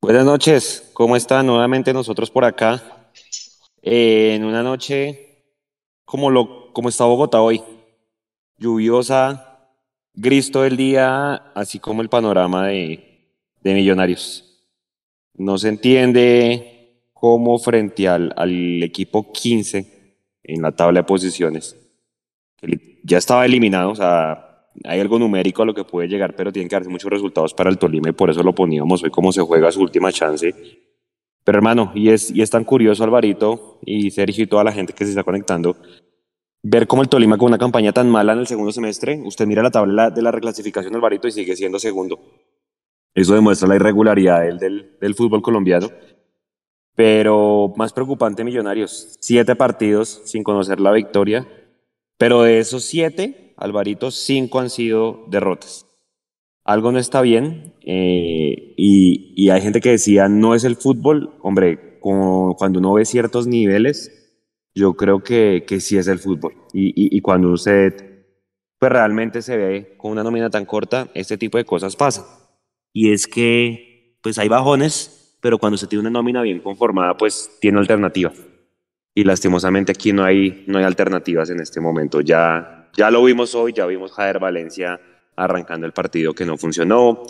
Buenas noches, ¿cómo están? Nuevamente nosotros por acá, eh, en una noche como, lo, como está Bogotá hoy, lluviosa, gris todo el día, así como el panorama de, Millonarios. No se entiende cómo frente al, equipo 15 en la tabla de posiciones, ya estaba eliminado, o sea, hay algo numérico a lo que puede llegar, pero tienen que darse muchos resultados para el Tolima y por eso lo poníamos hoy como se juega su última chance. Pero hermano, y es, tan curioso Alvarito y Sergio y toda la gente que se está conectando, ver cómo el Tolima con una campaña tan mala en el segundo semestre, usted mira la tabla de la reclasificación Alvarito y sigue siendo segundo. Eso demuestra la irregularidad del fútbol colombiano. Pero más preocupante, Millonarios, siete partidos sin conocer la victoria, pero de esos siete, Alvarito, cinco han sido derrotas. Algo no está bien eh, y, y, hay gente que decía, no es el fútbol. Hombre, cuando uno ve ciertos niveles, yo creo que, que sí es el fútbol. Y, y, y, cuando usted pues realmente se ve con una nómina tan corta, este tipo de cosas pasan. Y es que pues hay bajones, pero cuando se tiene una nómina bien conformada, pues tiene alternativa. Y lastimosamente aquí no hay, no hay alternativas en este momento. Ya ya lo vimos hoy, ya vimos Jader Valencia arrancando el partido que no funcionó.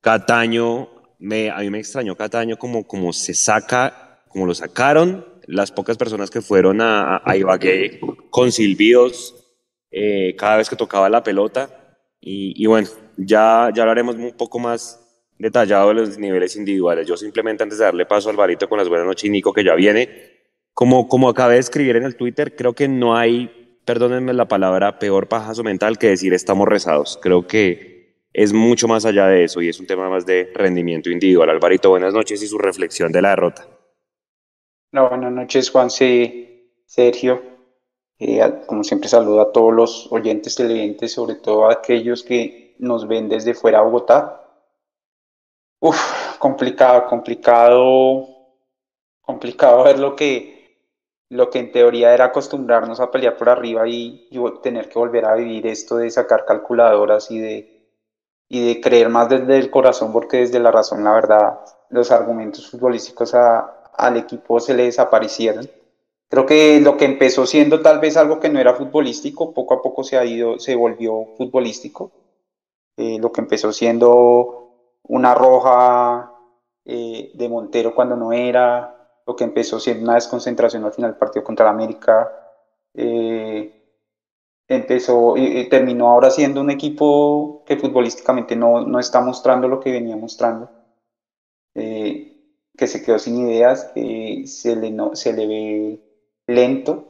Cataño, me, a mí me extrañó Cataño como, como se saca, como lo sacaron las pocas personas que fueron a, a Ibagué con silbidos eh, cada vez que tocaba la pelota. Y, y, bueno, ya, ya hablaremos un poco más detallado de los niveles individuales. Yo simplemente antes de darle paso al Alvarito con las buenas noches, Nico, que ya viene, como, como acabé de escribir en el Twitter, creo que no hay perdónenme la palabra, peor pajazo mental que decir estamos rezados. Creo que es mucho más allá de eso y es un tema más de rendimiento individual. Alvarito, buenas noches y su reflexión de la derrota. No, buenas noches, Juan C. Sergio. Eh, como siempre, saludo a todos los oyentes televidentes, sobre todo a aquellos que nos ven desde fuera de Bogotá. Uf, complicado, complicado, complicado ver lo que lo que en teoría era acostumbrarnos a pelear por arriba y, tener que volver a vivir esto de sacar calculadoras y de, y de creer más desde el corazón, porque desde la razón, la verdad, los argumentos futbolísticos al equipo se le desaparecieron. Creo que lo que empezó siendo tal vez algo que no era futbolístico, poco a poco se ha ido, se volvió futbolístico. Eh, lo que empezó siendo una roja eh, de Montero cuando no era, lo que empezó siendo una desconcentración al final del partido contra la América, eh, empezó y, terminó ahora siendo un equipo que futbolísticamente no, no está mostrando lo que venía mostrando, eh, que se quedó sin ideas, que se le, no, se le ve lento.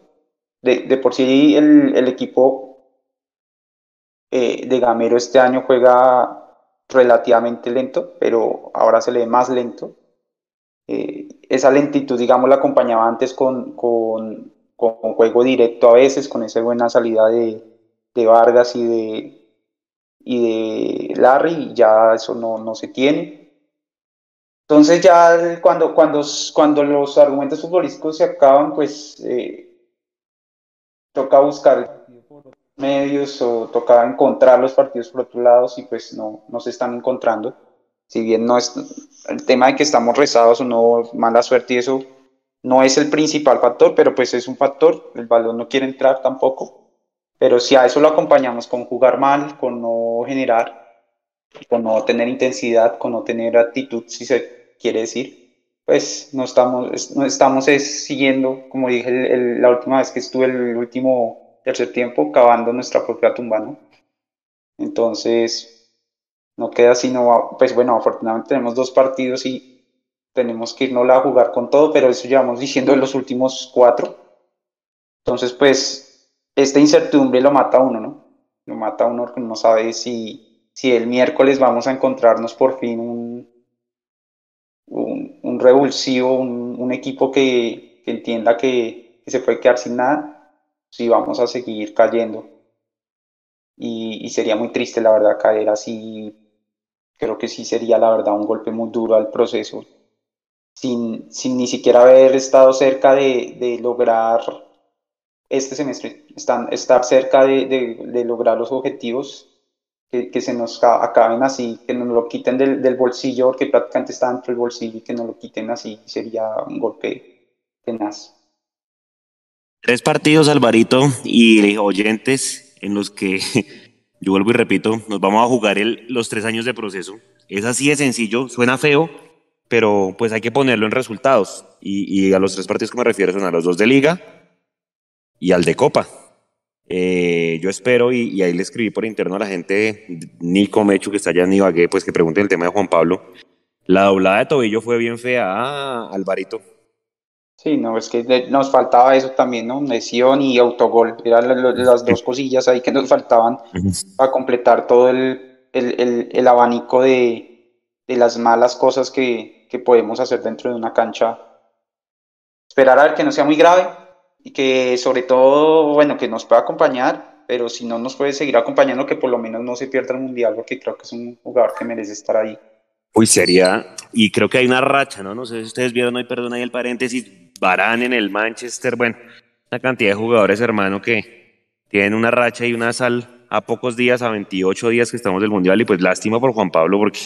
De, de por sí el, el equipo eh, de Gamero este año juega relativamente lento, pero ahora se le ve más lento. Eh, esa lentitud, digamos, la acompañaba antes con, con, con, juego directo a veces, con esa buena salida de, de Vargas y de, y de Larry, y ya eso no, no se tiene. Entonces ya cuando, cuando, cuando los argumentos futbolísticos se acaban, pues eh, toca buscar medios o toca encontrar los partidos por otro lado y pues no, no se están encontrando si bien no es el tema de que estamos rezados o no, mala suerte y eso no es el principal factor, pero pues es un factor, el balón no quiere entrar tampoco, pero si a eso lo acompañamos con jugar mal, con no generar, con no tener intensidad, con no tener actitud, si se quiere decir, pues no estamos, no estamos siguiendo, como dije la última vez que estuve el último tercer tiempo, cavando nuestra propia tumba, ¿no? Entonces, no queda sino, pues bueno, afortunadamente tenemos dos partidos y tenemos que irnos a jugar con todo, pero eso llevamos diciendo en los últimos cuatro. Entonces, pues, esta incertidumbre lo mata a uno, ¿no? Lo mata a uno porque no sabe si, si el miércoles vamos a encontrarnos por fin un, un, revulsivo, un, equipo que, entienda que, se puede quedar sin nada, si vamos a seguir cayendo. Y, sería muy triste, la verdad, caer así creo que sí sería la verdad un golpe muy duro al proceso, sin, sin ni siquiera haber estado cerca de, de lograr este semestre, están, estar cerca de, de, de, lograr los objetivos, que, se nos acaben así, que nos lo quiten del, del, bolsillo, porque prácticamente está dentro del bolsillo y que nos lo quiten así, sería un golpe tenaz. Tres partidos, Alvarito y oyentes, en los que, yo vuelvo y repito, nos vamos a jugar los tres años de proceso. Es así de sencillo, suena feo, pero pues hay que ponerlo en resultados. Y, y a los tres partidos que me refiero son a los dos de liga y al de copa. Eh, yo espero, y, ahí le escribí por interno a la gente, Nico Mechu, que está allá en Ibagué, pues que pregunte el tema de Juan Pablo. La doblada de tobillo fue bien fea, ah, Alvarito. Sí, no, es que nos faltaba eso también, ¿no? Lesión y autogol. Eran las dos cosillas ahí que nos faltaban para completar todo el, el, el, abanico de, de, las malas cosas que, que podemos hacer dentro de una cancha. Esperar a ver que no sea muy grave, y que sobre todo, bueno, que nos pueda acompañar, pero si no nos puede seguir acompañando, que por lo menos no se pierda el Mundial, porque creo que es un jugador que merece estar ahí. Uy, sería, y creo que hay una racha, ¿no? No sé si ustedes vieron hoy, perdón, ahí el paréntesis, Barán en el Manchester, bueno, una cantidad de jugadores, hermano, que tienen una racha y una sal a pocos días, a 28 días que estamos del Mundial, y pues lástima por Juan Pablo, porque,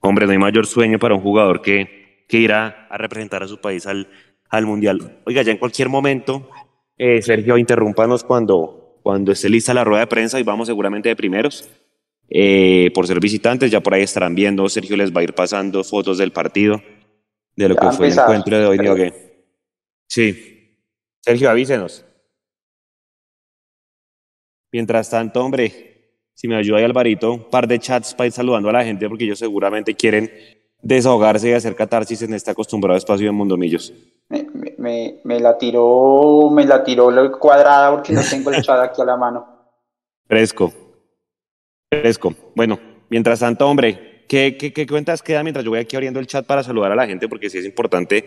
hombre, no hay mayor sueño para un jugador que, que irá a representar a su país al, al Mundial. Oiga, ya en cualquier momento, eh, Sergio, interrúmpanos cuando, cuando esté lista la rueda de prensa y vamos seguramente de primeros. Eh, por ser visitantes, ya por ahí estarán viendo, Sergio les va a ir pasando fotos del partido, de lo que fue el encuentro de hoy. Sí. Sergio, avísenos. Mientras tanto, hombre, si me ayuda ahí Alvarito, un par de chats para ir saludando a la gente, porque ellos seguramente quieren desahogarse y hacer catarsis en este acostumbrado espacio de Mundomillos me, me, la tiró, me la tiró cuadrada porque no tengo el chat aquí a la mano. Fresco. Fresco. Bueno, mientras tanto, hombre, ¿qué, qué, qué cuentas queda mientras yo voy aquí abriendo el chat para saludar a la gente? Porque sí es importante,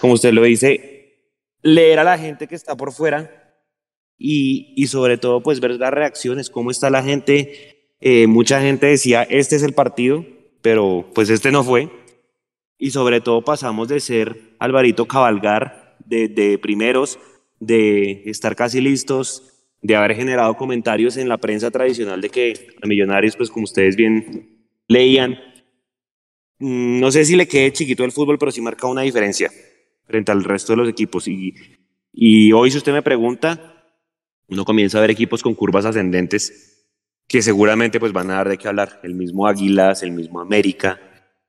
como usted lo dice, leer a la gente que está por fuera y, y sobre todo, pues ver las reacciones, cómo está la gente. Eh, mucha gente decía, este es el partido, pero pues este no fue. Y sobre todo pasamos de ser Alvarito Cabalgar, de, primeros, de estar casi listos, de haber generado comentarios en la prensa tradicional de que a Millonarios, pues como ustedes bien leían, mm, no sé si le quede chiquito el fútbol, pero sí marca una diferencia frente al resto de los equipos. Y, y hoy, si usted me pregunta, uno comienza a ver equipos con curvas ascendentes que seguramente pues van a dar de qué hablar. El mismo Águilas, el mismo América,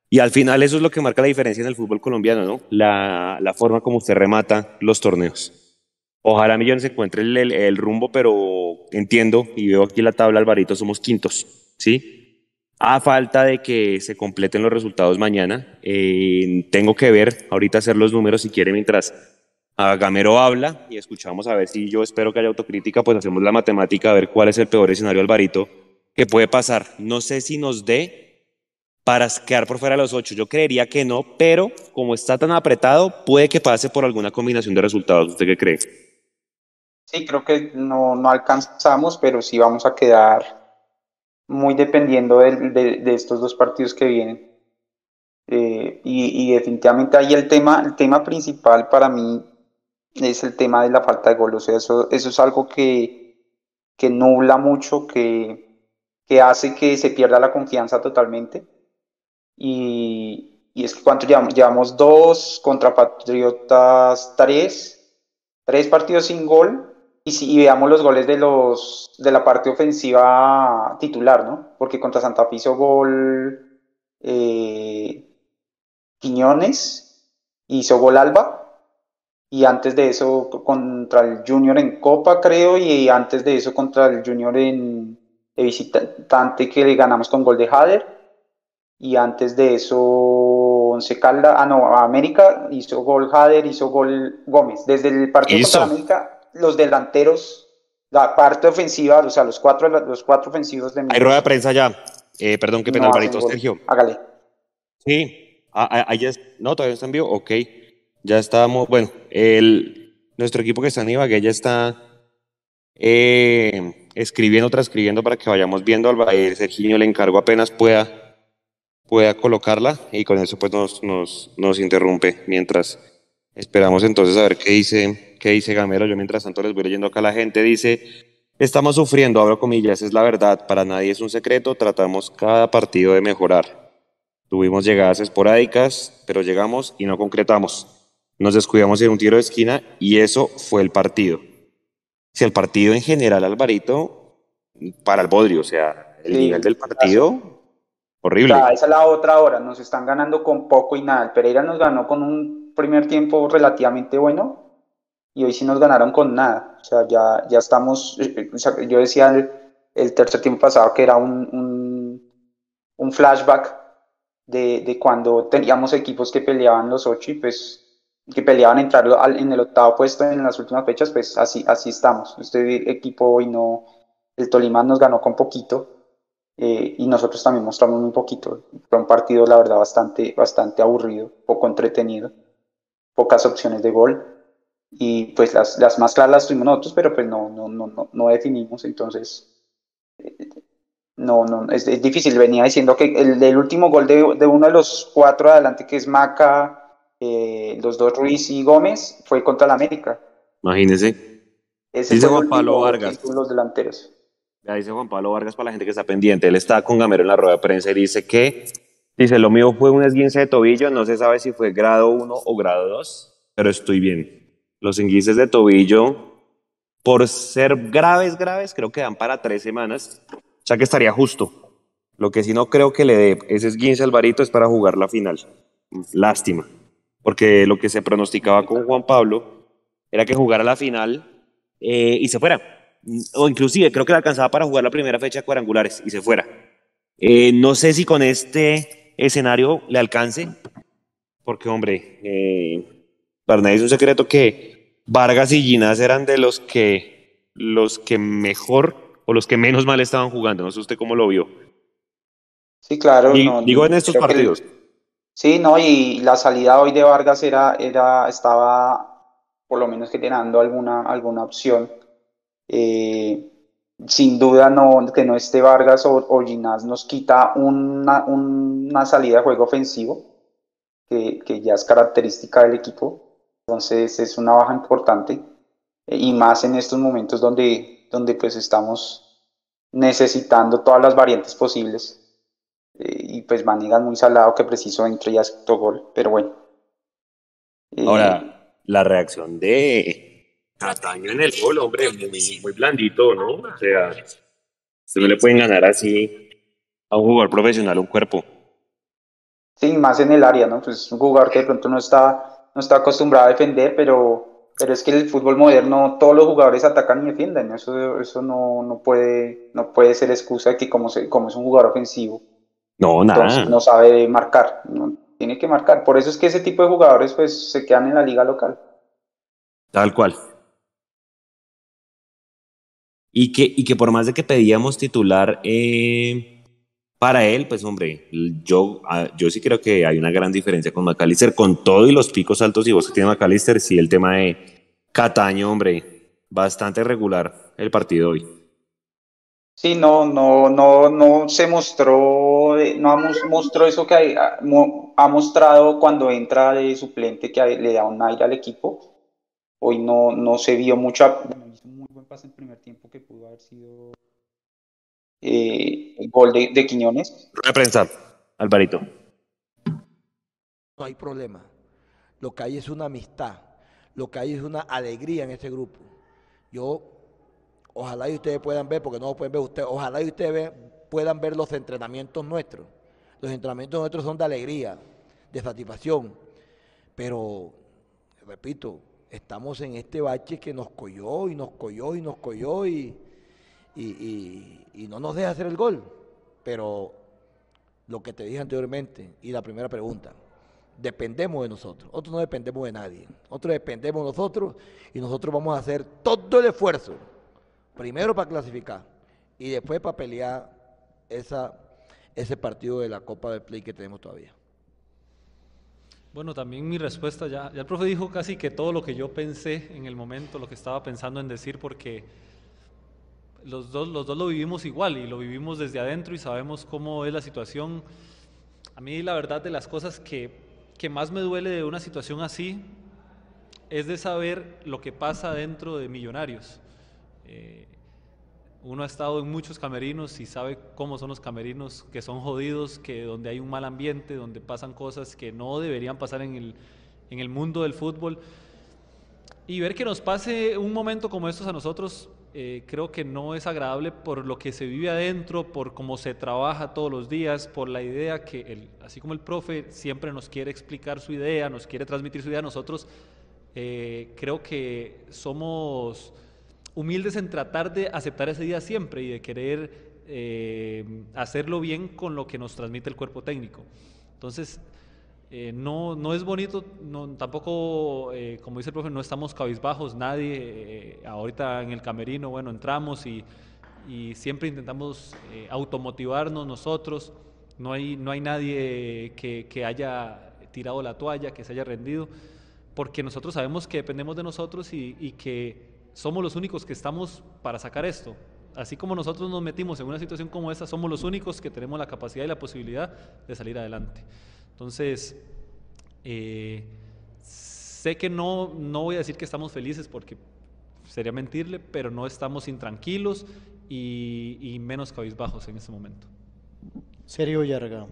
y al final eso es lo que marca la diferencia en el fútbol colombiano, ¿no? La, la forma como usted remata los torneos. Ojalá Millones encuentre el, el, rumbo, pero entiendo y veo aquí la tabla, Alvarito, somos quintos, ¿sí? A falta de que se completen los resultados mañana, eh, tengo que ver, ahorita hacer los números si quiere mientras Gamero habla y escuchamos a ver si yo espero que haya autocrítica, pues hacemos la matemática a ver cuál es el peor escenario, Alvarito, que puede pasar. No sé si nos dé para quedar por fuera de los ocho. Yo creería que no, pero como está tan apretado, puede que pase por alguna combinación de resultados. ¿Usted qué cree? Sí, creo que no, no alcanzamos, pero sí vamos a quedar muy dependiendo de, de, estos dos partidos que vienen. Eh, y, definitivamente ahí el tema, el tema principal para mí es el tema de la falta de gol. O sea, eso, eso es algo que, que nubla mucho, que, que hace que se pierda la confianza totalmente y, y es que cuánto llevamos, llevamos dos contra Patriotas, tres, tres partidos sin gol. Y si veamos los goles de los de la parte ofensiva titular, ¿no? Porque contra Santa Fe hizo gol eh, Quiñones, hizo gol Alba, y antes de eso contra el Junior en Copa, creo, y antes de eso contra el Junior en de visitante que le ganamos con gol de Hader y antes de eso Once Calda, ah no, América hizo gol Jader, hizo gol Gómez. Desde el partido contra América, los delanteros, la parte ofensiva, o sea, los cuatro, los cuatro ofensivos de Hay rueda de prensa ya. Eh, perdón, qué pena, Alvarito, Sergio. Hágale. Sí, ah, ah, ahí es, no, todavía está en vivo, ok. Ya estamos, bueno, el, nuestro equipo que está en Ibagué ya está eh, escribiendo, transcribiendo para que vayamos viendo. Al Sergio le encargo apenas pueda pueda colocarla y con eso pues nos, nos, nos interrumpe mientras esperamos entonces a ver qué dice, qué dice Gamero. Yo mientras tanto les voy leyendo acá la gente. Dice Estamos sufriendo, abro comillas, es la verdad, para nadie es un secreto, tratamos cada partido de mejorar. Tuvimos llegadas esporádicas, pero llegamos y no concretamos. Nos descuidamos en un tiro de esquina y eso fue el partido. Si el partido en general, Alvarito, para el Bodrio, o sea, el nivel del partido, horrible. esa es la otra hora, nos están ganando con poco y nada. El Pereira nos ganó con un primer tiempo relativamente bueno, y hoy sí nos ganaron con nada. O sea, ya, ya estamos, yo decía el, tercer tiempo pasado que era un, un, flashback de, de, cuando teníamos equipos que peleaban los ocho y pues que peleaban entrar en el octavo puesto en las últimas fechas, pues así, así estamos. Este equipo hoy no, el Tolima nos ganó con poquito eh, y nosotros también mostramos un poquito. Fue un partido, la verdad, bastante, bastante aburrido, poco entretenido, pocas opciones de gol y pues las, las más claras las tuvimos nosotros, pero pues no, no, no, no, definimos, entonces no, no, es, es, difícil. Venía diciendo que el, el último gol de, de, uno de los cuatro adelante, que es Maca, eh, los dos Ruiz y Gómez, fue contra la América. Imagínese. Ese dice Juan Pablo Vargas. Los delanteros. Ya dice Juan Pablo Vargas para la gente que está pendiente. Él está con Gamero en la rueda de prensa y dice que, dice, lo mío fue un esguince de tobillo, no se sabe si fue grado 1 o grado 2, pero estoy bien. Los enguices de tobillo, por ser graves, graves, creo que dan para tres semanas, o sea que estaría justo. Lo que sí no creo que le dé ese esguince al varito es para jugar la final. Lástima, porque lo que se pronosticaba con Juan Pablo era que jugara la final eh, y se fuera. O inclusive creo que le alcanzaba para jugar la primera fecha de cuadrangulares y se fuera. Eh, no sé si con este escenario le alcance, porque hombre, eh, para nadie es un secreto que Vargas y Ginás eran de los que, los que mejor o los que menos mal estaban jugando. No sé usted cómo lo vio. Sí, claro. digo en estos partidos. sí, no, y la salida hoy de Vargas era, era, estaba por lo menos generando alguna, alguna opción. Eh, sin duda no, que no esté Vargas o, o Ginás nos quita una, una, salida de juego ofensivo, que, que ya es característica del equipo. Entonces es una baja importante eh, y más en estos momentos donde, donde pues estamos necesitando todas las variantes posibles. Eh, y pues Manigas muy salado que preciso entre y aceptó gol, pero bueno. Eh, Ahora, la reacción de Cataño en el gol, hombre, muy, muy blandito, ¿no? O sea, se no le pueden ganar así a un jugador profesional un cuerpo. Sí, más en el área, ¿no? Pues un jugador que de pronto no está no está acostumbrado a defender, pero, pero es que el fútbol moderno todos los jugadores atacan y defienden. Eso, eso no, no, puede, no puede ser excusa de que como, como es un jugador ofensivo, no, nada. no sabe marcar. No, tiene que marcar. Por eso es que ese tipo de jugadores pues, se quedan en la liga local. Tal cual. Y que, y que por más de que pedíamos titular, eh, para él, pues hombre, yo, ah, yo sí creo que hay una gran diferencia con McAllister, con todo y los picos altos y vos que tiene McAllister, sí el tema de Cataño, hombre, bastante regular el partido hoy. Sí, no, no, no, no se mostró, no mostró eso que ha, ha mostrado cuando entra de suplente que le da un aire al equipo. Hoy no, no se vio mucha. Pase en primer tiempo que pudo haber sido eh, el gol de, de Quiñones. Reprensa, Alvarito. No hay problema. Lo que hay es una amistad. Lo que hay es una alegría en este grupo. Yo, ojalá y ustedes puedan ver, porque no lo pueden ver ustedes, ojalá y ustedes puedan ver los entrenamientos nuestros. Los entrenamientos nuestros son de alegría, de satisfacción. Pero, repito, estamos en este bache que nos coyó y nos coyó y nos coyó y y, no nos deja hacer el gol. Pero lo que te dije anteriormente y la primera pregunta, dependemos de nosotros. Nosotros no dependemos de nadie. Nosotros dependemos de nosotros y nosotros vamos a hacer todo el esfuerzo, primero para clasificar y después para pelear esa, ese partido de la Copa del Play que tenemos todavía. Bueno, también mi respuesta ya, ya el profe dijo casi que todo lo que yo pensé en el momento, lo que estaba pensando en decir, porque los dos, los dos lo vivimos igual y lo vivimos desde adentro y sabemos cómo es la situación. A mí la verdad de las cosas que, que más me duele de una situación así es de saber lo que pasa dentro de Millonarios. Eh, uno ha estado en muchos camerinos y sabe cómo son los camerinos, que son jodidos, que donde hay un mal ambiente, donde pasan cosas que no deberían pasar en el, en el mundo del fútbol. Y ver que nos pase un momento como estos a nosotros, eh, creo que no es agradable por lo que se vive adentro, por cómo se trabaja todos los días, por la idea que, el, así como el profe siempre nos quiere explicar su idea, nos quiere transmitir su idea, nosotros eh, creo que somos humildes en tratar de aceptar ese día siempre y de querer eh, hacerlo bien con lo que nos transmite el cuerpo técnico. Entonces, eh, no, no es bonito, no, tampoco, eh, como dice el profe, no estamos cabizbajos, nadie, ahorita en el camerino, bueno, entramos y, y siempre intentamos automotivarnos nosotros, no hay, no hay nadie que, que haya tirado la toalla, que se haya rendido, porque nosotros sabemos que dependemos de nosotros y, y que somos los únicos que estamos para sacar esto. Así como nosotros nos metimos en una situación como esta, somos los únicos que tenemos la capacidad y la posibilidad de salir adelante. Entonces, eh, sé que no, no voy a decir que estamos felices porque sería mentirle, pero no estamos intranquilos y, y menos cabizbajos en este momento. Sergio Villarreal.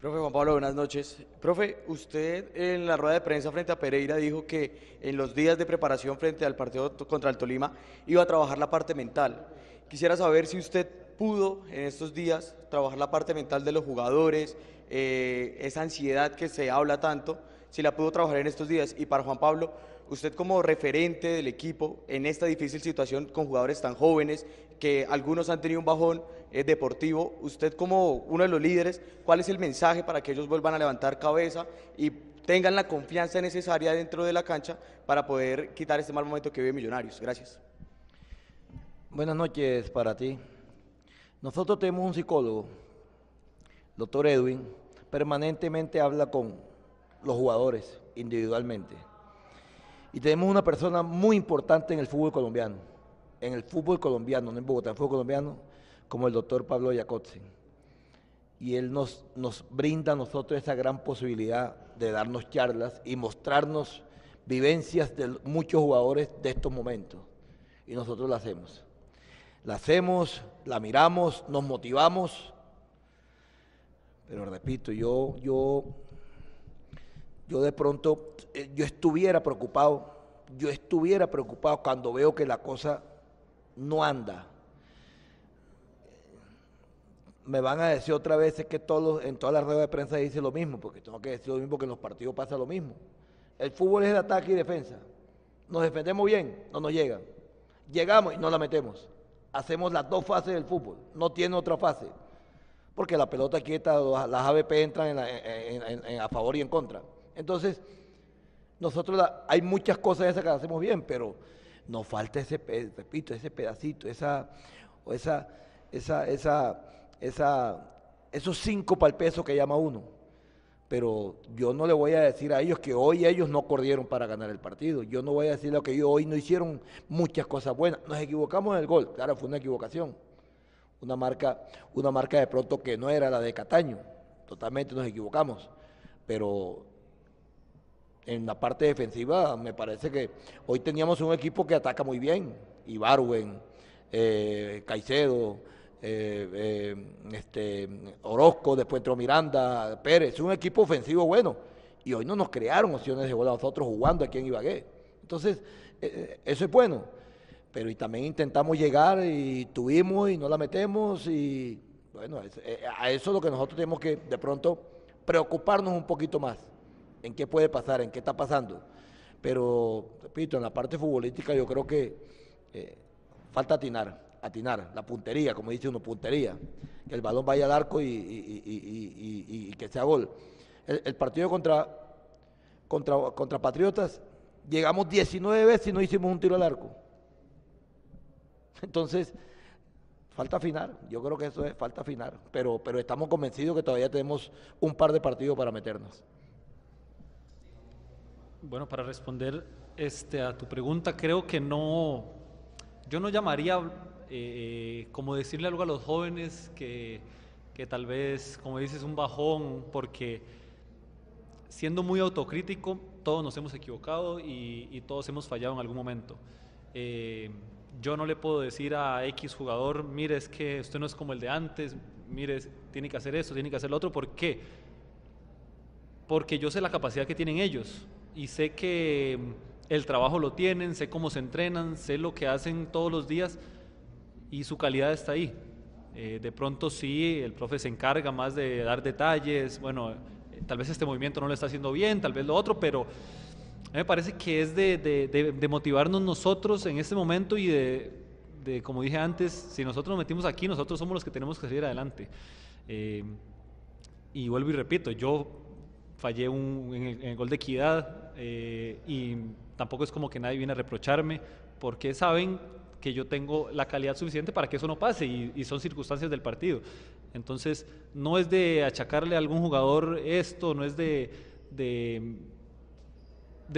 Profe Juan Pablo, buenas noches. Profe, usted en la rueda de prensa frente a Pereira dijo que en los días de preparación frente al partido contra el Tolima iba a trabajar la parte mental. Quisiera saber si usted pudo en estos días trabajar la parte mental de los jugadores, eh, esa ansiedad que se habla tanto, si la pudo trabajar en estos días. Y para Juan Pablo, usted como referente del equipo en esta difícil situación con jugadores tan jóvenes, que algunos han tenido un bajón eh, deportivo, usted como uno de los líderes, ¿cuál es el mensaje para que ellos vuelvan a levantar cabeza y tengan la confianza necesaria dentro de la cancha para poder quitar este mal momento que vive Millonarios? Gracias. Buenas noches para ti. Nosotros tenemos un psicólogo, doctor Edwin, permanentemente habla con los jugadores individualmente. Y tenemos una persona muy importante en el fútbol colombiano, en el fútbol colombiano, no en Bogotá, en el fútbol colombiano, como el doctor Pablo Yacotzin. Y él nos, nos brinda a nosotros esa gran posibilidad de darnos charlas y mostrarnos vivencias de muchos jugadores de estos momentos. Y nosotros la hacemos. La hacemos, la miramos, nos motivamos. Pero repito, yo, yo yo de pronto, eh, yo estuviera preocupado, yo estuviera preocupado cuando veo que la cosa no anda. Me van a decir otra vez que todos, en todas las redes de prensa dice lo mismo, porque tengo que decir lo mismo que en los partidos pasa lo mismo. El fútbol es de ataque y defensa. Nos defendemos bien, no nos llegan. Llegamos y no la metemos. Hacemos las dos fases del fútbol, no tiene otra fase. Porque la pelota quieta, las ABP entran a favor y en contra. Entonces, nosotros hay muchas cosas esas que hacemos bien, pero nos falta ese, repito, ese pedacito, esa, esa, esa, esa, esos cinco para que llama uno. Pero yo no le voy a decir a ellos que hoy ellos no corrieron para ganar el partido. Yo no voy a decirle que ellos hoy no hicieron muchas cosas buenas. Nos equivocamos en el gol. Claro, fue una equivocación. Una marca, una marca de pronto que no era la de Cataño. Totalmente nos equivocamos. Pero en la parte defensiva me parece que hoy teníamos un equipo que ataca muy bien, Ibarwen, eh, Caicedo, eh, eh, este, Orozco, después entró Miranda, Pérez, un equipo ofensivo bueno, y hoy no nos crearon opciones de gol a nosotros jugando aquí en Ibagué. Entonces, eso es bueno, pero y también intentamos llegar y tuvimos y no la metemos y bueno, a eso es lo que nosotros tenemos que de pronto preocuparnos un poquito más en qué puede pasar, en qué está pasando. Pero, repito, en la parte futbolística yo creo que eh, falta atinar, atinar, la puntería, como dice uno, puntería, que el balón vaya al arco y, que sea gol. El, partido contra, contra, contra Patriotas, llegamos 19 veces y no hicimos un tiro al arco. Entonces, falta afinar, yo creo que eso es falta afinar, pero, pero estamos convencidos que todavía tenemos un par de partidos para meternos. Bueno, para responder este, a tu pregunta, creo que no, yo no llamaría eh, como decirle algo a los jóvenes que, que tal vez, como dices, un bajón, porque siendo muy autocrítico, todos nos hemos equivocado y, todos hemos fallado en algún momento. Eh, yo no le puedo decir a X jugador, mire, es que usted no es como el de antes, mire, tiene que hacer esto, tiene que hacer lo otro. ¿Por qué? Porque yo sé la capacidad que tienen ellos y sé que el trabajo lo tienen, sé cómo se entrenan, sé lo que hacen todos los días y su calidad está ahí. Eh, de pronto sí, el profe se encarga más de dar detalles, bueno, tal vez este movimiento no lo está haciendo bien, tal vez lo otro, pero me parece que es de, motivarnos nosotros en este momento y de, como dije antes, si nosotros nos metimos aquí, nosotros somos los que tenemos que seguir adelante. Eh, y vuelvo y repito, yo fallé un, en, el, gol de equidad eh, y tampoco es como que nadie viene a reprocharme, porque saben que yo tengo la calidad suficiente para que eso no pase y, son circunstancias del partido. Entonces, no es de achacarle a algún jugador esto, no es de, de,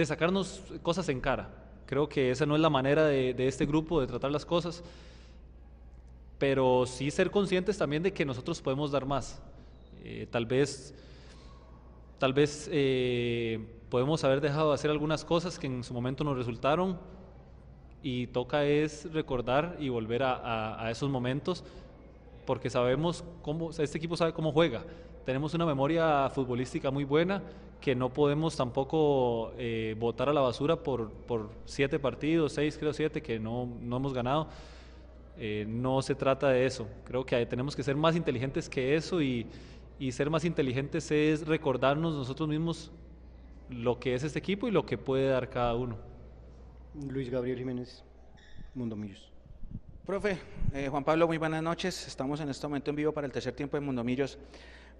sacarnos cosas en cara. Creo que esa no es la manera de, este grupo de tratar las cosas, pero sí ser conscientes también de que nosotros podemos dar más. Eh, tal vez, tal vez eh, podemos haber dejado de hacer algunas cosas que en su momento nos resultaron, y toca es recordar y volver a, esos momentos porque sabemos cómo, este equipo sabe cómo juega. Tenemos una memoria futbolística muy buena que no podemos tampoco eh, botar a la basura por, por, siete partidos, seis creo siete, que no, no hemos ganado. Eh, no se trata de eso. Creo que tenemos que ser más inteligentes que eso y, y ser más inteligentes es recordarnos nosotros mismos lo que es este equipo y lo que puede dar cada uno. Luis Gabriel Jiménez, Mundo Millos. Profe, eh, Juan Pablo, muy buenas noches. Estamos en este momento en vivo para el tercer tiempo de Mundo Millos.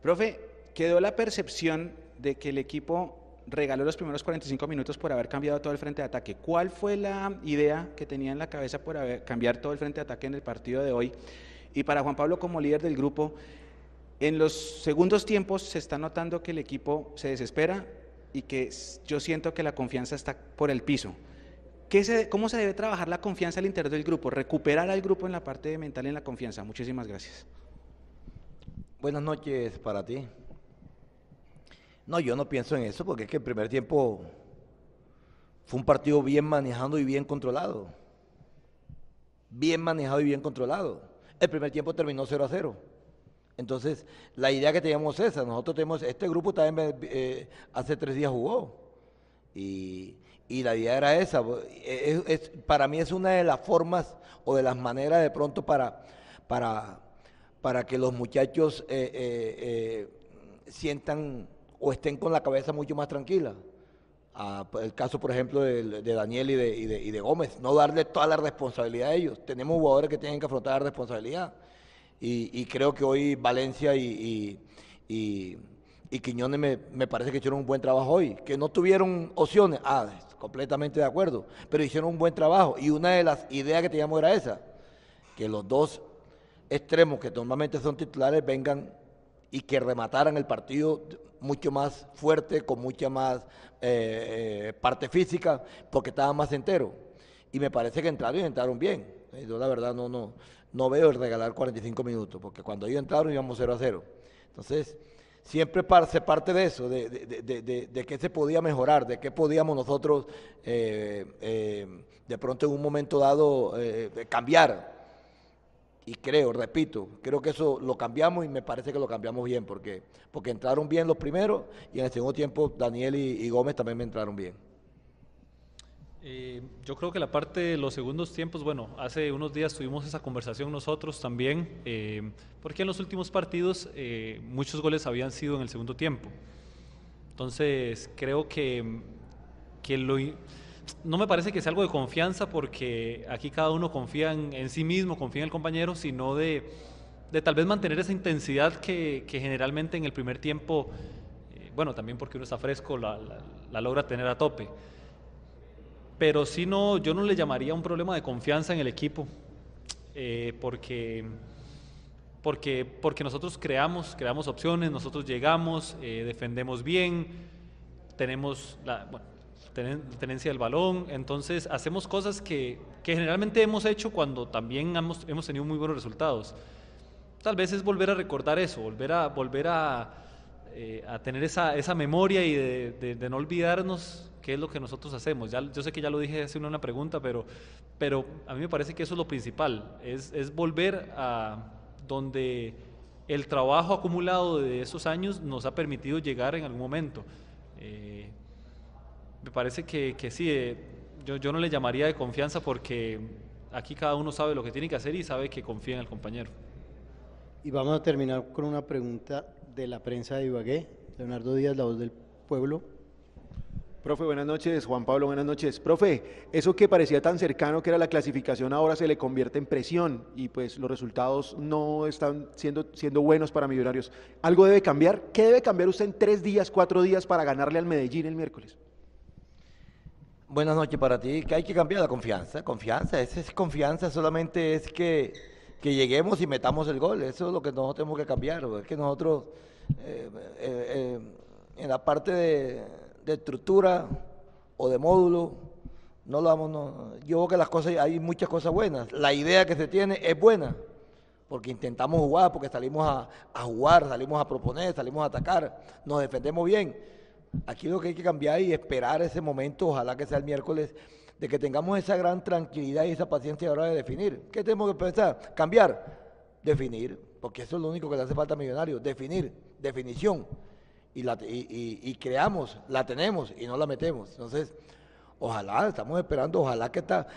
Profe, quedó la percepción de que el equipo regaló los primeros 45 minutos por haber cambiado todo el frente de ataque. ¿Cuál fue la idea que tenía en la cabeza por haber, cambiar todo el frente de ataque en el partido de hoy? Y para Juan Pablo como líder del grupo, en los segundos tiempos se está notando que el equipo se desespera y que yo siento que la confianza está por el piso. ¿Cómo se debe trabajar la confianza al interior del grupo? Recuperar al grupo en la parte mental y en la confianza. Muchísimas gracias. Buenas noches para ti. No, yo no pienso en eso porque es que el primer tiempo fue un partido bien manejado y bien controlado. Bien manejado y bien controlado. El primer tiempo terminó 0 a 0. Entonces, la idea que teníamos es esa. Nosotros tenemos, este grupo también eh, hace tres días jugó. Y y la idea era esa. Es, para mí es una de las formas o de las maneras de pronto para, para, para que los muchachos eh, eh, eh, sientan o estén con la cabeza mucho más tranquila. Ah, el caso, por ejemplo, de, Daniel y de, y de, Gómez, no darle toda la responsabilidad a ellos. Tenemos jugadores que tienen que afrontar la responsabilidad. Y, creo que hoy Valencia y, y Quiñones me, parece que hicieron un buen trabajo hoy. Que no tuvieron opciones, ah, completamente de acuerdo, pero hicieron un buen trabajo. Y una de las ideas que teníamos era esa, que los dos extremos que normalmente son titulares vengan y que remataran el partido mucho más fuerte, con mucha más eh, eh, parte física, porque estaban más enteros. Y me parece que entraron y entraron bien. Yo la verdad no, no, no veo el regalar 45 minutos, porque cuando ellos entraron íbamos 0 a 0. Entonces, siempre se parte de eso, de, de, qué se podía mejorar, de qué podíamos nosotros eh, eh, de pronto en un momento dado eh, cambiar. Y creo, repito, creo que eso lo cambiamos y me parece que lo cambiamos bien, porque, porque entraron bien los primeros y en el segundo tiempo Daniel y Gómez también me entraron bien. Eh, yo creo que la parte de los segundos tiempos, bueno, hace unos días tuvimos esa conversación nosotros también, eh, porque en los últimos partidos eh, muchos goles habían sido en el segundo tiempo. Entonces, creo que, que lo, no me parece que sea algo de confianza, porque aquí cada uno confía en, sí mismo, confía en el compañero, sino de, de tal vez mantener esa intensidad que, que generalmente en el primer tiempo, bueno, también porque uno está fresco, la, la logra tener a tope pero si no, yo no le llamaría un problema de confianza en el equipo, eh, porque, porque, porque nosotros creamos, creamos opciones, nosotros llegamos, eh, defendemos bien, tenemos la tenencia del balón, entonces hacemos cosas que, que, generalmente hemos hecho cuando también hemos, hemos tenido muy buenos resultados. Tal vez es volver a recordar eso, volver a, volver a eh, a tener esa, esa, memoria y de, de, no olvidarnos qué es lo que nosotros hacemos. Ya, yo sé que ya lo dije hace una pregunta, pero, pero a mí me parece que eso es lo principal, es, es volver a donde el trabajo acumulado de esos años nos ha permitido llegar en algún momento. Eh, me parece que, que sí, eh, yo, yo no le llamaría de confianza porque aquí cada uno sabe lo que tiene que hacer y sabe que confía en el compañero. Y vamos a terminar con una pregunta de la prensa de Ibagué. Leonardo Díaz, la voz del pueblo. Profe, buenas noches. Juan Pablo, buenas noches. Profe, eso que parecía tan cercano que era la clasificación ahora se le convierte en presión y pues los resultados no están siendo, siendo buenos para Millonarios. ¿Algo debe cambiar? ¿Qué debe cambiar usted en tres días, cuatro días para ganarle al Medellín el miércoles? Buenas noches para ti. Que hay que cambiar la confianza. Confianza, esa es confianza, solamente es que, que, lleguemos y metamos el gol. Eso es lo que nosotros tenemos que cambiar. Es que nosotros, eh, eh, eh, en la parte de de estructura o de módulo, no lo vamos, no. yo creo que las cosas, hay muchas cosas buenas. La idea que se tiene es buena, porque intentamos jugar, porque salimos a, a, jugar, salimos a proponer, salimos a atacar, nos defendemos bien. Aquí lo que hay que cambiar y esperar ese momento, ojalá que sea el miércoles, de que tengamos esa gran tranquilidad y esa paciencia a la hora de definir. ¿Qué tenemos que pensar? Cambiar, definir, porque eso es lo único que le hace falta a Millonarios, definir, definición y, la, y, creamos, la tenemos y no la metemos. Entonces, ojalá, estamos esperando, ojalá que está,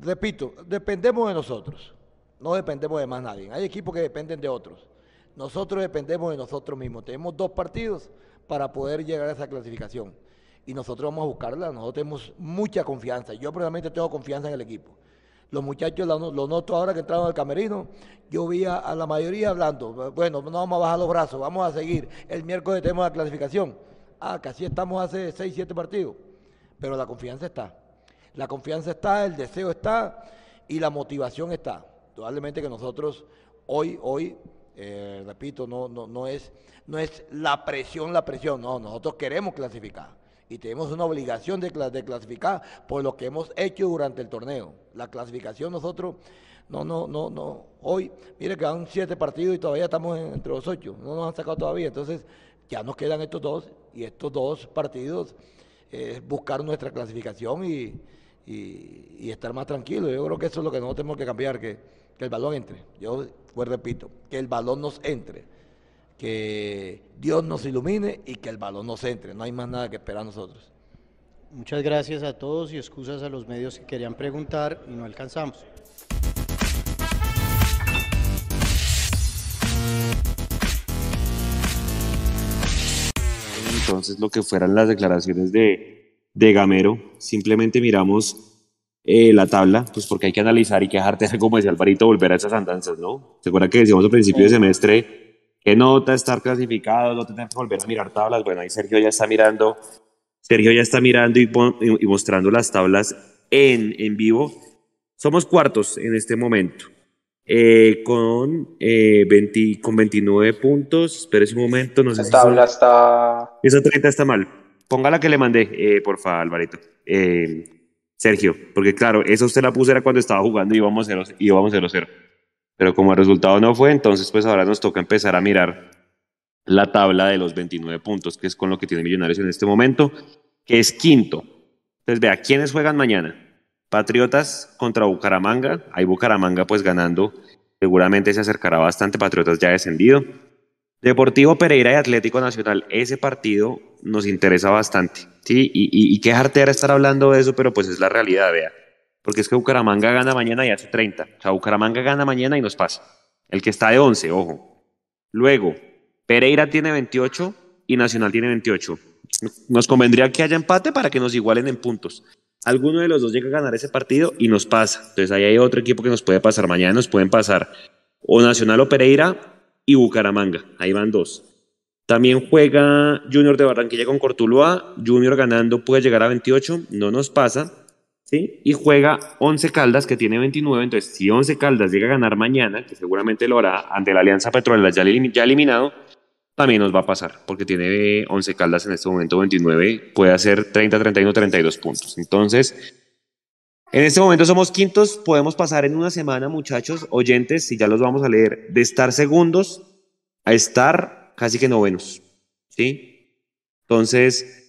repito, dependemos de nosotros, no dependemos de más nadie. Hay equipos que dependen de otros. Nosotros dependemos de nosotros mismos. Tenemos dos partidos para poder llegar a esa clasificación. Y nosotros vamos a buscarla, nosotros tenemos mucha confianza. Yo personalmente tengo confianza en el equipo. Los muchachos lo, noto ahora que entraron al camerino. Yo vi a, la mayoría hablando. Bueno, no vamos a bajar los brazos, vamos a seguir. El miércoles tenemos la clasificación. Ah, así estamos hace seis, siete partidos. Pero la confianza está. La confianza está, el deseo está y la motivación está. Probablemente que nosotros hoy, hoy, eh, repito, no, no, no, es, no es la presión, la presión. No, nosotros queremos clasificar y tenemos una obligación de, clasificar por lo que hemos hecho durante el torneo. La clasificación nosotros, no, no, no, no, hoy, mire que van siete partidos y todavía estamos entre los ocho, no nos han sacado todavía, entonces ya nos quedan estos dos y estos dos partidos es buscar nuestra clasificación y, estar más tranquilos. Yo creo que eso es lo que nosotros tenemos que cambiar, que, que el balón entre. Yo pues repito, que el balón nos entre que Dios nos ilumine y que el balón nos entre. No hay más nada que esperar nosotros. Muchas gracias a todos y excusas a los medios que querían preguntar y no alcanzamos. Entonces, lo que fueran las declaraciones de, de Gamero, simplemente miramos eh, la tabla, pues porque hay que analizar y que dejarte, como decía Alvarito, volver a esas andanzas, ¿no? ¿Se acuerda que decíamos al principio de semestre ¿Qué nota estar clasificado? No tener que volver a mirar tablas. Bueno, ahí Sergio ya está mirando. Sergio ya está mirando y, mostrando las tablas en, en vivo. Somos cuartos en este momento. Eh, con, eh, 20, con 29 puntos. Espera un momento. No sé la tabla está. Esa 30 está mal. Ponga la que le mandé, eh, por favor, Alvarito. Eh, Sergio, porque claro, esa usted la puse era cuando estaba jugando y íbamos 0-0 pero como el resultado no fue, entonces pues ahora nos toca empezar a mirar la tabla de los 29 puntos, que es con lo que tiene Millonarios en este momento, que es quinto. Entonces vea, ¿quiénes juegan mañana? Patriotas contra Bucaramanga, hay Bucaramanga pues ganando, seguramente se acercará bastante, Patriotas ya descendido. Deportivo Pereira y Atlético Nacional, ese partido nos interesa bastante, ¿sí? Y qué jartera estar hablando de eso, pero pues es la realidad, vea. Porque es que Bucaramanga gana mañana y hace 30. O sea, Bucaramanga gana mañana y nos pasa. El que está de 11, ojo. Luego, Pereira tiene 28 y Nacional tiene 28. Nos convendría que haya empate para que nos igualen en puntos. Alguno de los dos llega a ganar ese partido y nos pasa. Entonces ahí hay otro equipo que nos puede pasar. Mañana nos pueden pasar o Nacional o Pereira y Bucaramanga. Ahí van dos. También juega Junior de Barranquilla con Cortuluá. Junior ganando puede llegar a 28. No nos pasa. Y juega 11 Caldas, que tiene 29. Entonces, si 11 Caldas llega a ganar mañana, que seguramente lo hará ante la Alianza Petrolera ya, eliminado, también nos va a pasar, porque tiene 11 Caldas en este momento 29, puede hacer 30, 31, 32 puntos. Entonces, en este momento somos quintos, podemos pasar en una semana, muchachos, oyentes, si ya los vamos a leer, de estar segundos a estar casi que novenos. ¿sí? Entonces,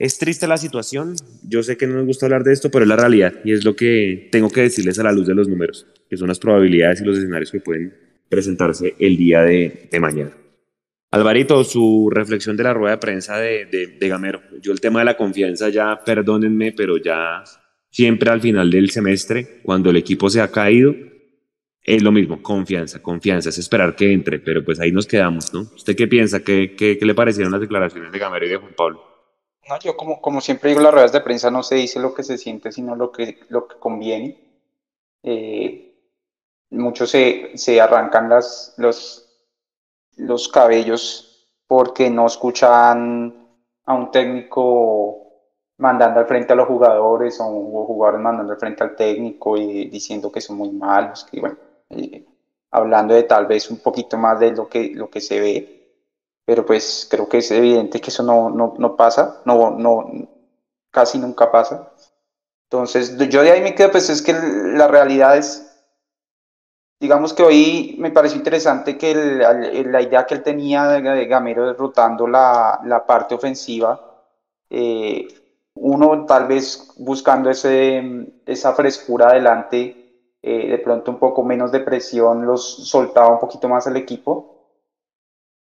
es triste la situación. Yo sé que no nos gusta hablar de esto, pero es la realidad y es lo que tengo que decirles a la luz de los números, que son las probabilidades y los escenarios que pueden presentarse el día de, mañana. Alvarito, su reflexión de la rueda de prensa de, Gamero. Yo el tema de la confianza ya, perdónenme, pero ya siempre al final del semestre, cuando el equipo se ha caído, es lo mismo, confianza, confianza, es esperar que entre, pero pues ahí nos quedamos, ¿no? ¿Usted qué piensa? ¿Qué, qué, qué le parecieron las declaraciones de Gamero y de Juan Pablo? No, yo como, como siempre digo, las ruedas de prensa no se dice lo que se siente, sino lo que, lo que conviene. Eh, muchos se, se arrancan las, los, los cabellos porque no escuchan a un técnico mandando al frente a los jugadores o, jugadores mandando al frente al técnico y diciendo que son muy malos, que bueno, eh, hablando de tal vez un poquito más de lo que, lo que se ve, pero pues creo que es evidente que eso no, no, no pasa, no, no, casi nunca pasa. Entonces, yo de ahí me quedo, pues es que la realidad es digamos que hoy me pareció interesante que la idea que él tenía de, Gamero derrotando la, la parte ofensiva, eh, uno tal vez buscando ese, esa frescura adelante, eh, de pronto un poco menos de presión, los soltaba un poquito más el equipo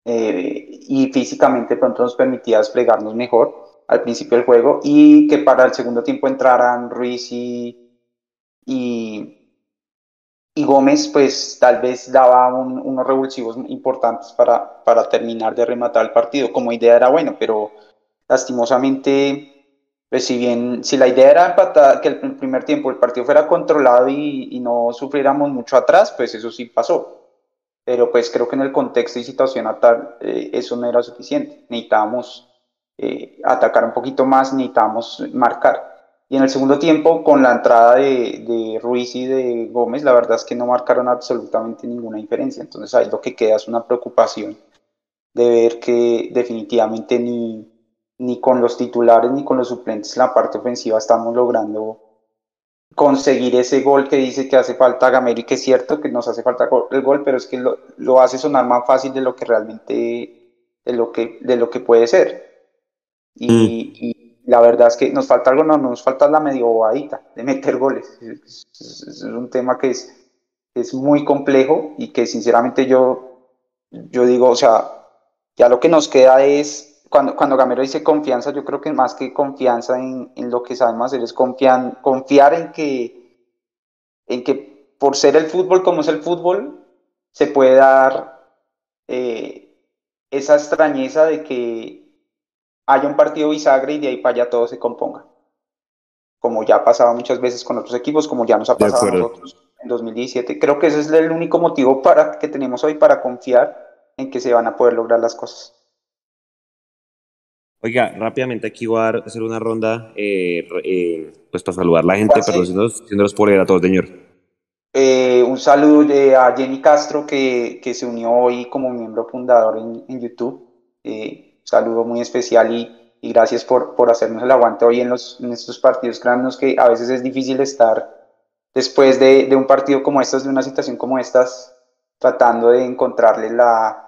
eh, y físicamente pronto nos permitía desplegarnos mejor al principio del juego y que para el segundo tiempo entraran Ruiz y, y y Gómez pues tal vez daba unos revulsivos importantes para, para terminar de rematar el partido. Como idea era bueno, pero lastimosamente, pues si bien, si la idea era empatar, que el primer tiempo el partido fuera controlado y, y, no sufriéramos mucho atrás, pues eso sí pasó. Pero pues creo que en el contexto y situación tal, eh, eso no era suficiente. Necesitábamos eh, atacar un poquito más, necesitábamos marcar. Y en el segundo tiempo, con la entrada de, de, Ruiz y de Gómez, la verdad es que no marcaron absolutamente ninguna diferencia. Entonces ahí lo que queda es una preocupación de ver que definitivamente ni, ni con los titulares ni con los suplentes en la parte ofensiva estamos logrando conseguir ese gol que dice que hace falta Gamero y que es cierto que nos hace falta el gol, pero es que lo, lo hace sonar más fácil de lo que realmente, de lo que, de lo que puede ser. Y, mm. y la verdad es que nos falta algo, no, nos falta la medio bobadita de meter goles. Es, un tema que es, es muy complejo y que sinceramente yo, yo digo, o sea, ya lo que nos queda es, cuando, cuando Gamero dice confianza, yo creo que más que confianza en, en lo que sabemos hacer es confiar, confiar en que, en que por ser el fútbol como es el fútbol, se puede dar eh, esa extrañeza de que haya un partido bisagra y de ahí para allá todo se componga. Como ya ha pasado muchas veces con otros equipos, como ya nos ha pasado a nosotros en 2017. Creo que ese es el único motivo para, que tenemos hoy para confiar en que se van a poder lograr las cosas. Oiga, rápidamente aquí voy a hacer una ronda, eh, eh, pues para saludar a la gente, pero siendo por a todos, señor. Eh, un saludo a Jenny Castro que, que, se unió hoy como miembro fundador en, en YouTube. Eh, saludo muy especial y, y gracias por, por, hacernos el aguante hoy en, los, en estos partidos. Créanos que a veces es difícil estar después de, de un partido como estos, de una situación como estas, tratando de encontrarle la,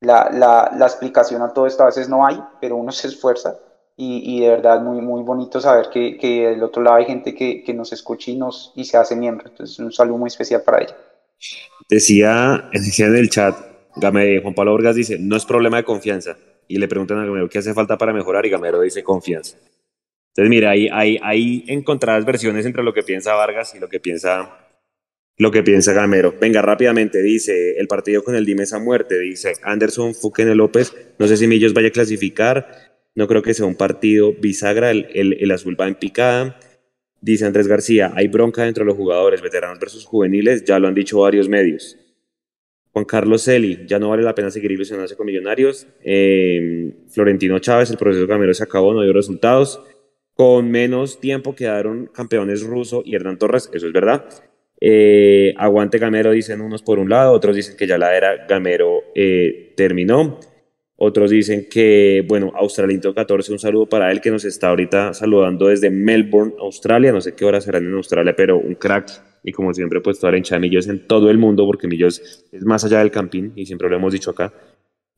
la, la, la, explicación a todo esto. A veces no hay, pero uno se esfuerza y, y de verdad muy, muy bonito saber que, que, del otro lado hay gente que, que nos escucha y, nos, y se hace miembro. Entonces, un saludo muy especial para ella. Decía, decía en el chat, Game, Juan Pablo Orgas dice, no es problema de confianza, y le preguntan a Gamero qué hace falta para mejorar y Gamero dice confianza. Entonces, mira, ahí, hay ahí encontradas versiones entre lo que piensa Vargas y lo que piensa, lo que piensa Gamero. Venga, rápidamente, dice, el partido con el Dimes a muerte, dice Anderson Fuquene López, no sé si Millos vaya a clasificar, no creo que sea un partido bisagra, el, el, azul va en picada. Dice Andrés García, hay bronca entre los jugadores, veteranos versus juveniles, ya lo han dicho varios medios. Juan Carlos Celi, ya no vale la pena seguir ilusionándose con Millonarios. Eh, Florentino Chávez, el proceso Gamero se acabó, no dio resultados. Con menos tiempo quedaron campeones Russo y Hernán Torres, eso es verdad. Eh, aguante Gamero, dicen unos por un lado, otros dicen que ya la era Gamero eh, terminó. Otros dicen que, bueno, Australinto 14, un saludo para él que nos está ahorita saludando desde Melbourne, Australia. No sé qué hora serán en Australia, pero un crack y como siempre pues toda la hinchada de Millos en todo el mundo porque Millos es más allá del campín y siempre lo hemos dicho acá.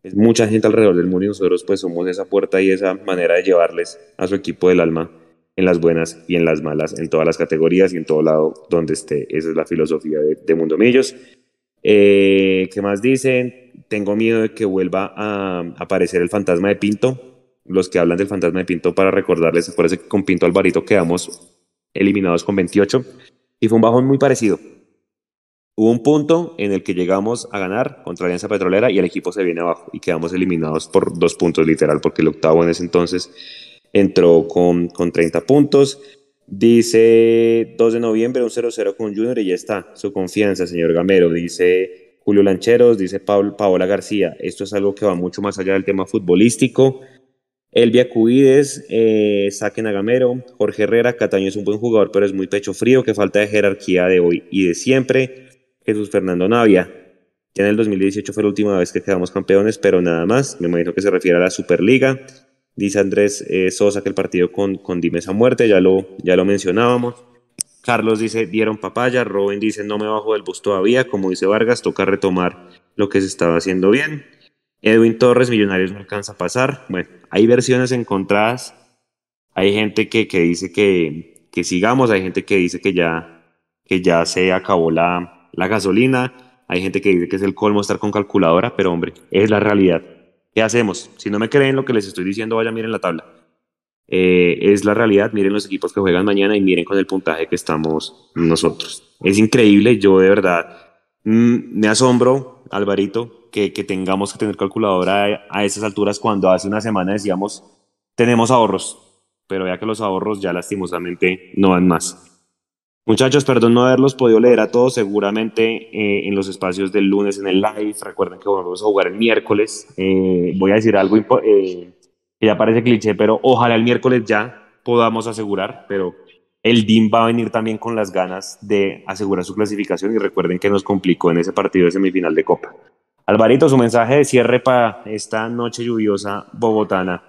es mucha gente alrededor del mundo y nosotros pues somos esa puerta y esa manera de llevarles a su equipo del alma en las buenas y en las malas, en todas las categorías y en todo lado donde esté. Esa es la filosofía de, Mundo Millos. Eh, ¿Qué más dicen? Tengo miedo de que vuelva a aparecer el fantasma de Pinto. Los que hablan del fantasma de Pinto, para recordarles, acuérdense que con Pinto Alvarito quedamos eliminados con 28 y fue un bajón muy parecido. Hubo un punto en el que llegamos a ganar contra Alianza Petrolera y el equipo se viene abajo y quedamos eliminados por dos puntos literal, porque el octavo en ese entonces entró con, con 30 puntos. Dice 2 de noviembre, un 0-0 con Junior y ya está. Su confianza, señor Gamero. Dice Julio Lancheros, dice Paola García. Esto es algo que va mucho más allá del tema futbolístico. Elvia Cuides, eh, saquen a Gamero. Jorge Herrera, Cataño es un buen jugador, pero es muy pecho frío. Que falta de jerarquía de hoy y de siempre. Jesús Fernando Navia. Ya en el 2018 fue la última vez que quedamos campeones, pero nada más. Me imagino que se refiere a la Superliga. Dice Andrés eh, Sosa que el partido con, con Dimes a muerte, ya lo, ya lo mencionábamos. Carlos dice, dieron papaya. Robin dice, no me bajo del bus todavía. Como dice Vargas, toca retomar lo que se estaba haciendo bien. Edwin Torres, Millonarios no alcanza a pasar. Bueno, hay versiones encontradas. Hay gente que, que dice que, que, sigamos, hay gente que dice que ya, que ya se acabó la, la gasolina. Hay gente que dice que es el colmo estar con calculadora, pero hombre, es la realidad. ¿Qué hacemos? Si no me creen lo que les estoy diciendo, vaya, miren la tabla. Eh, es la realidad, miren los equipos que juegan mañana y miren con el puntaje que estamos nosotros. Es increíble, yo de verdad mm, me asombro, Alvarito, que, que, tengamos que tener calculadora a, esas alturas cuando hace una semana decíamos tenemos ahorros, pero ya que los ahorros ya lastimosamente no van más. Muchachos, perdón no haberlos podido leer a todos, seguramente eh, en los espacios del lunes en el live, recuerden que vamos a jugar el miércoles, eh, voy a decir algo eh, que ya parece cliché, pero ojalá el miércoles ya podamos asegurar, pero el DIM va a venir también con las ganas de asegurar su clasificación y recuerden que nos complicó en ese partido de semifinal de Copa. Alvarito, su mensaje de cierre para esta noche lluviosa bogotana.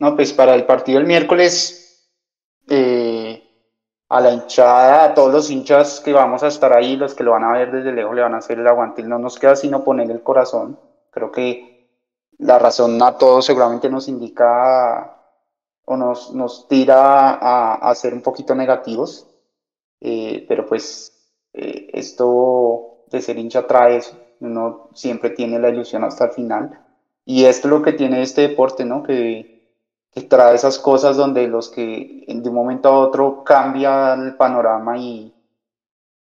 No, pues para el partido del miércoles, eh, a la hinchada, a todos los hinchas que vamos a estar ahí, los que lo van a ver desde lejos, le van a hacer el aguante. No nos queda sino poner el corazón. Creo que la razón a todos seguramente nos indica o nos, nos tira a, a ser un poquito negativos. Eh, pero pues eh, esto de ser hincha trae eso. Uno siempre tiene la ilusión hasta el final. Y esto es lo que tiene este deporte, ¿no? Que trae esas cosas donde los que de un momento a otro cambia el panorama y,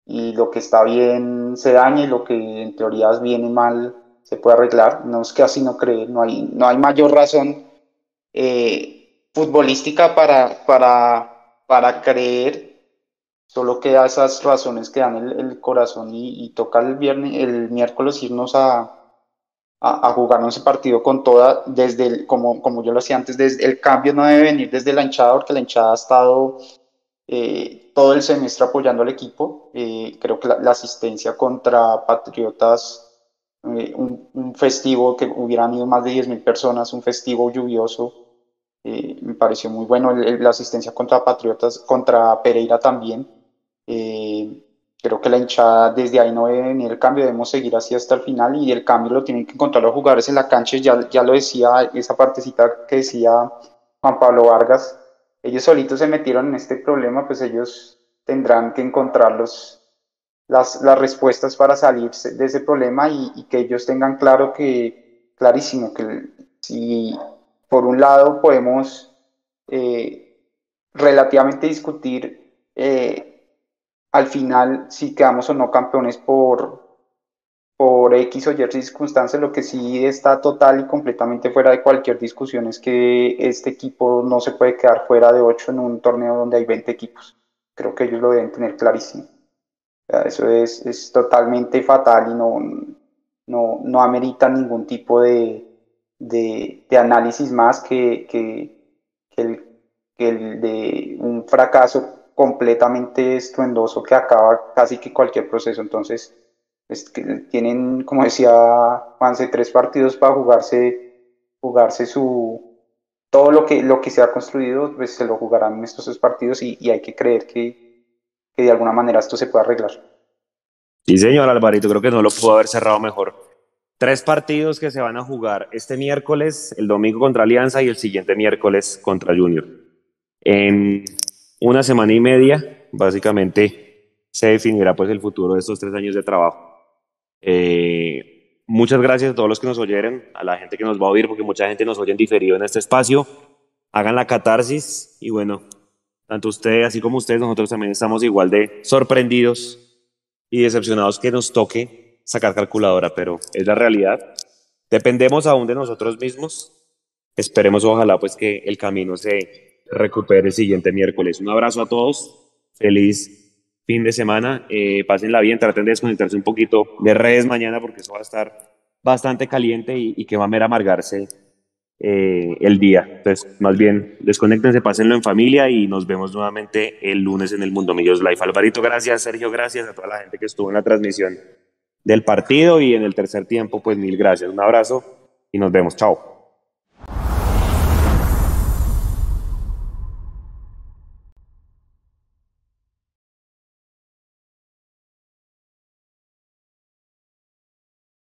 y lo que está bien se daña y lo que en teoría viene mal se puede arreglar. No es que así no cree, no hay, no hay mayor razón eh, futbolística para, para, para creer, solo queda esas razones que dan el, corazón y, y toca el, viernes, el miércoles irnos a, a, jugar ese partido con toda, desde el, como, como yo lo hacía antes, desde el cambio no debe venir desde la hinchada, porque la hinchada ha estado eh, todo el semestre apoyando al equipo. Eh, creo que la, asistencia contra Patriotas, eh, un, festivo que hubieran ido más de 10.000 personas, un festivo lluvioso, me pareció muy bueno. la asistencia contra Patriotas, contra Pereira también. Creo que la hinchada desde ahí no debe venir el cambio, debemos seguir así hasta el final y el cambio lo tienen que encontrar los jugadores en la cancha. Ya, ya lo decía esa partecita que decía Juan Pablo Vargas. Ellos solitos se metieron en este problema, pues ellos tendrán que encontrar los, las, las respuestas para salir de ese problema y, que ellos tengan claro que, clarísimo, que si por un lado podemos eh, relativamente discutir eh, al final si quedamos o no campeones por, por X o Y circunstancias, lo que sí está total y completamente fuera de cualquier discusión es que este equipo no se puede quedar fuera de 8 en un torneo donde hay 20 equipos. Creo que ellos lo deben tener clarísimo. eso es, es, totalmente fatal y no, no, no amerita ningún tipo de, de, de análisis más que, que, que, el, que el de un fracaso completamente estruendoso que acaba casi que cualquier proceso. Entonces, tienen, como decía Juanse, tres partidos para jugarse, jugarse su todo lo que, lo que se ha construido, pues se lo jugarán en estos tres partidos y, hay que creer que, que, de alguna manera esto se puede arreglar. Sí, señor Alvarito, creo que no lo pudo haber cerrado mejor. tres partidos que se van a jugar este miércoles, el domingo contra Alianza y el siguiente miércoles contra Junior. Una semana y media, básicamente, se definirá pues el futuro de estos tres años de trabajo. Eh, muchas gracias a todos los que nos oyeron, a la gente que nos va a oír, porque mucha gente nos oye en diferido en este espacio. Hagan la catarsis y bueno, tanto ustedes así como ustedes, nosotros también estamos igual de sorprendidos y decepcionados que nos toque sacar calculadora, pero es la realidad. Dependemos aún de nosotros mismos. Esperemos ojalá pues que el camino se recupere el siguiente miércoles. Un abrazo a todos. Feliz fin de semana. Eh, pásenla bien, traten de desconectarse un poquito de redes mañana porque eso va a estar bastante caliente y, que va a mer amargarse eh, el día. Entonces, más bien, desconectense, pásenlo en familia y nos vemos nuevamente el lunes en el Mundo Millos Live. Alvarito, gracias. Sergio, gracias a toda la gente que estuvo en la transmisión del partido y en el tercer tiempo, pues mil gracias. Un abrazo y nos vemos. Chao.